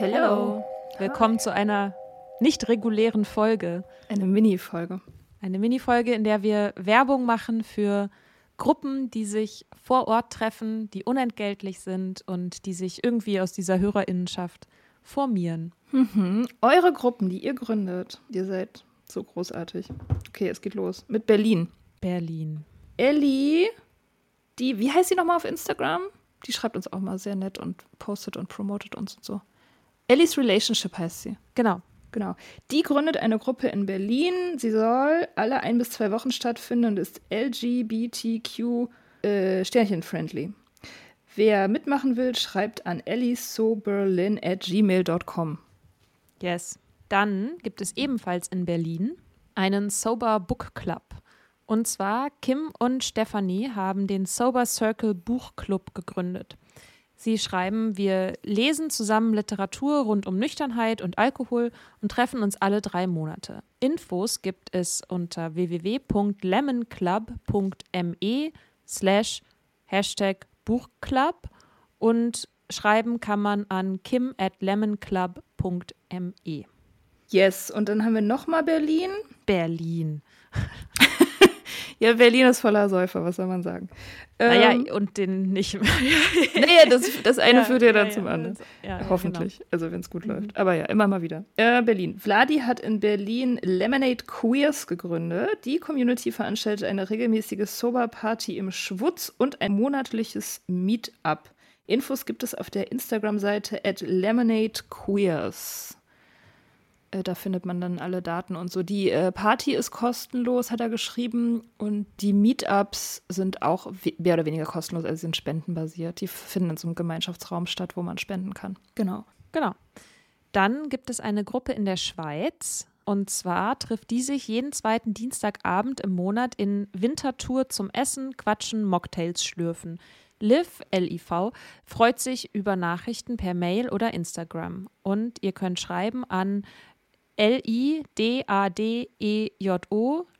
Hello. Willkommen zu einer nicht regulären Folge. Eine Mini-Folge. Eine Mini-Folge, in der wir Werbung machen für Gruppen, die sich vor Ort treffen, die unentgeltlich sind und die sich irgendwie aus dieser Hörerinnenschaft formieren. Mhm. Eure Gruppen, die ihr gründet, ihr seid so großartig. Okay, es geht los mit Berlin. Berlin. Ellie, die, wie heißt sie nochmal auf Instagram? Die schreibt uns auch mal sehr nett und postet und promotet uns und so. Ellies Relationship heißt sie. Genau. Genau. Die gründet eine Gruppe in Berlin. Sie soll alle ein bis zwei Wochen stattfinden und ist LGBTQ äh, Sternchen-friendly. Wer mitmachen will, schreibt an elliesoberlin at gmail.com. Yes. Dann gibt es ebenfalls in Berlin einen Sober Book Club. Und zwar Kim und Stephanie haben den Sober Circle Buchclub gegründet. Sie schreiben, wir lesen zusammen Literatur rund um Nüchternheit und Alkohol und treffen uns alle drei Monate. Infos gibt es unter www.lemonclub.me slash Hashtag Buchclub und schreiben kann man an kim at lemonclub.me. Yes, und dann haben wir nochmal Berlin. Berlin. Ja, Berlin ist voller Säufer, was soll man sagen? Naja, ähm, und den nicht. naja, das, das eine ja, führt ja dann ja, zum ja, anderen. Hoffentlich, genau. also wenn es gut mhm. läuft. Aber ja, immer mal wieder. Äh, Berlin. Vladi hat in Berlin Lemonade Queers gegründet. Die Community veranstaltet eine regelmäßige Sober-Party im Schwutz und ein monatliches Meetup. Infos gibt es auf der Instagram-Seite at Lemonade Queers. Äh, da findet man dann alle Daten und so. Die äh, Party ist kostenlos, hat er geschrieben. Und die Meetups sind auch mehr oder weniger kostenlos, also sind spendenbasiert. Die finden in so einem Gemeinschaftsraum statt, wo man spenden kann. Genau. Genau. Dann gibt es eine Gruppe in der Schweiz. Und zwar trifft die sich jeden zweiten Dienstagabend im Monat in Wintertour zum Essen, Quatschen, Mocktails schlürfen. Liv, L-I-V, freut sich über Nachrichten per Mail oder Instagram. Und ihr könnt schreiben an L-I-D-A-D-E-J-O,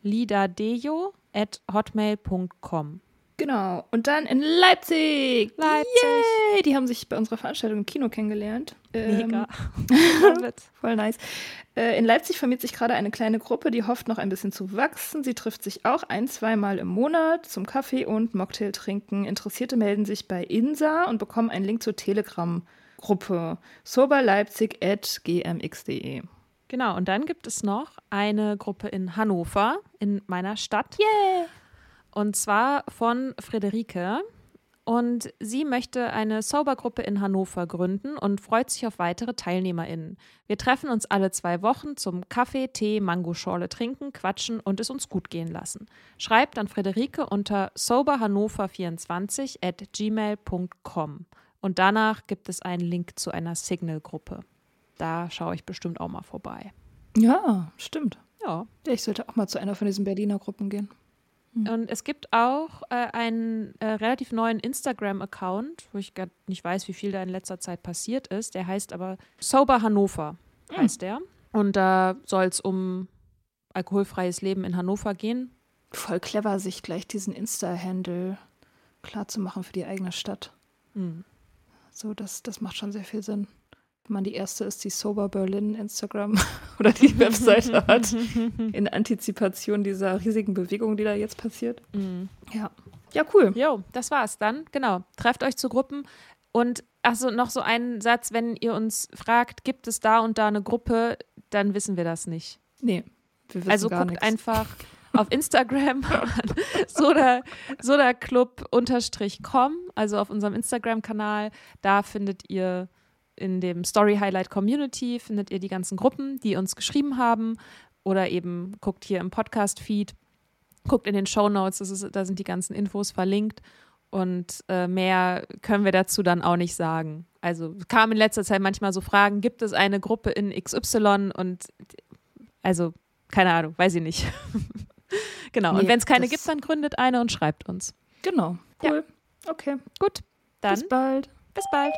lidadejo at hotmail.com. Genau. Und dann in Leipzig. Leipzig. Yay! Die haben sich bei unserer Veranstaltung im Kino kennengelernt. Mega. Ähm, voll nice. Äh, in Leipzig vermiert sich gerade eine kleine Gruppe, die hofft noch ein bisschen zu wachsen. Sie trifft sich auch ein, zweimal im Monat zum Kaffee und Mocktail trinken. Interessierte melden sich bei INSA und bekommen einen Link zur Telegram-Gruppe soberleipzig at gmx.de. Genau, und dann gibt es noch eine Gruppe in Hannover, in meiner Stadt. Yeah! Und zwar von Friederike. Und sie möchte eine Sober-Gruppe in Hannover gründen und freut sich auf weitere TeilnehmerInnen. Wir treffen uns alle zwei Wochen zum Kaffee, Tee, Mangoschorle trinken, quatschen und es uns gut gehen lassen. Schreibt an Friederike unter soberhannover24 at gmail.com. Und danach gibt es einen Link zu einer Signal-Gruppe. Da schaue ich bestimmt auch mal vorbei. Ja, stimmt. Ja. Ich sollte auch mal zu einer von diesen Berliner Gruppen gehen. Hm. Und es gibt auch äh, einen äh, relativ neuen Instagram-Account, wo ich gar nicht weiß, wie viel da in letzter Zeit passiert ist. Der heißt aber Sober Hannover, hm. heißt der. Und da soll es um alkoholfreies Leben in Hannover gehen. Voll clever, sich gleich diesen Insta-Handle klarzumachen für die eigene Stadt. Mhm. So, das, das macht schon sehr viel Sinn man die erste ist, die Sober Berlin Instagram oder die Webseite hat, in Antizipation dieser riesigen Bewegung, die da jetzt passiert. Mhm. Ja. Ja, cool. Jo, das war's dann. Genau. Trefft euch zu Gruppen und achso, noch so einen Satz, wenn ihr uns fragt, gibt es da und da eine Gruppe, dann wissen wir das nicht. Nee. Wir wissen also gar guckt nichts. einfach auf Instagram soda, sodaclub-com, also auf unserem Instagram-Kanal. Da findet ihr in dem Story Highlight Community findet ihr die ganzen Gruppen, die uns geschrieben haben. Oder eben guckt hier im Podcast-Feed, guckt in den Show Notes, da sind die ganzen Infos verlinkt. Und äh, mehr können wir dazu dann auch nicht sagen. Also kam in letzter Zeit manchmal so Fragen, gibt es eine Gruppe in XY? Und also, keine Ahnung, weiß ich nicht. genau. Nee, und wenn es keine gibt, dann gründet eine und schreibt uns. Genau. Cool. Ja. Okay. Gut. Dann. Bis bald. Bis bald.